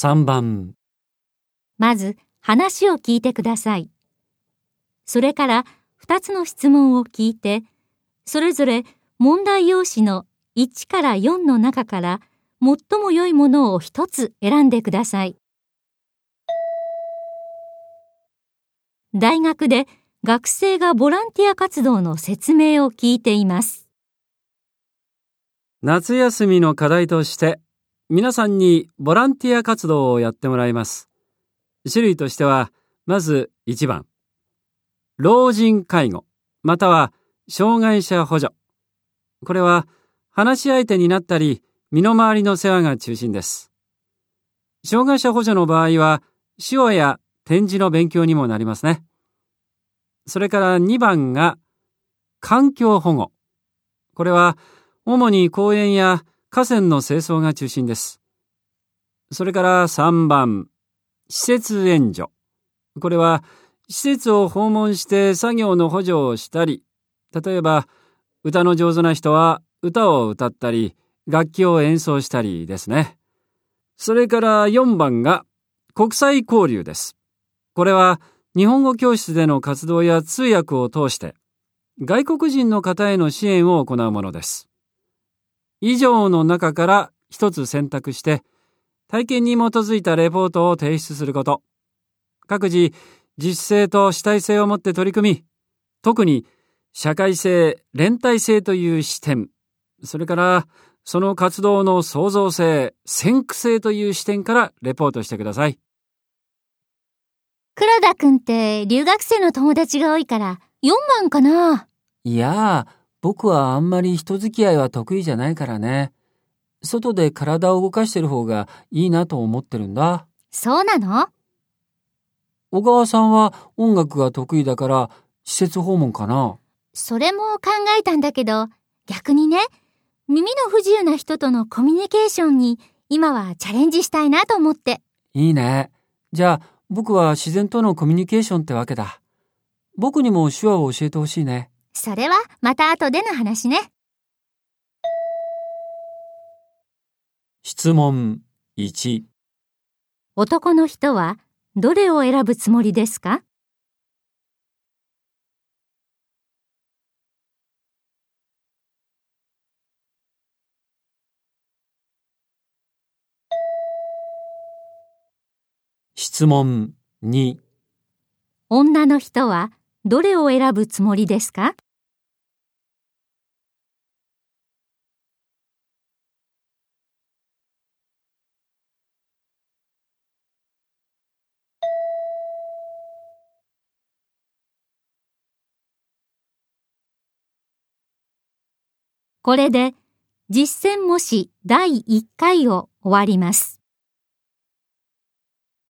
3番、まず話を聞いてください。それから2つの質問を聞いて、それぞれ問題用紙の1から4の中から最も良いものを1つ選んでください。大学で学生がボランティア活動の説明を聞いています。夏休みの課題として皆さんにボランティア活動をやってもらいます。種類としては、まず1番。老人介護、または障害者補助。これは話し相手になったり、身の回りの世話が中心です。障害者補助の場合は、手話や展示の勉強にもなりますね。それから2番が環境保護。これは主に公園や河川の清掃が中心です。それから3番、施設援助。これは施設を訪問して作業の補助をしたり、例えば歌の上手な人は歌を歌ったり、楽器を演奏したりですね。それから4番が国際交流です。これは日本語教室での活動や通訳を通して外国人の方への支援を行うものです。以上の中から一つ選択して体験に基づいたレポートを提出すること。各自実性と主体性を持って取り組み、特に社会性、連帯性という視点、それからその活動の創造性、先駆性という視点からレポートしてください。黒田くんって留学生の友達が多いから4番かないやあ、僕はあんまり人付き合いは得意じゃないからね。外で体を動かしてる方がいいなと思ってるんだ。そうなの？小川さんは音楽が得意だから施設訪問かな？それも考えたんだけど、逆にね、耳の不自由な人とのコミュニケーションに今はチャレンジしたいなと思って。いいね。じゃあ僕は自然とのコミュニケーションってわけだ。僕にも手話を教えてほしいね。それはまた後での話ね。質問1、男の人はどれを選ぶつもりですか？質問2、女の人はどれを選ぶつもりですか？これで実践模試第1回を終わります。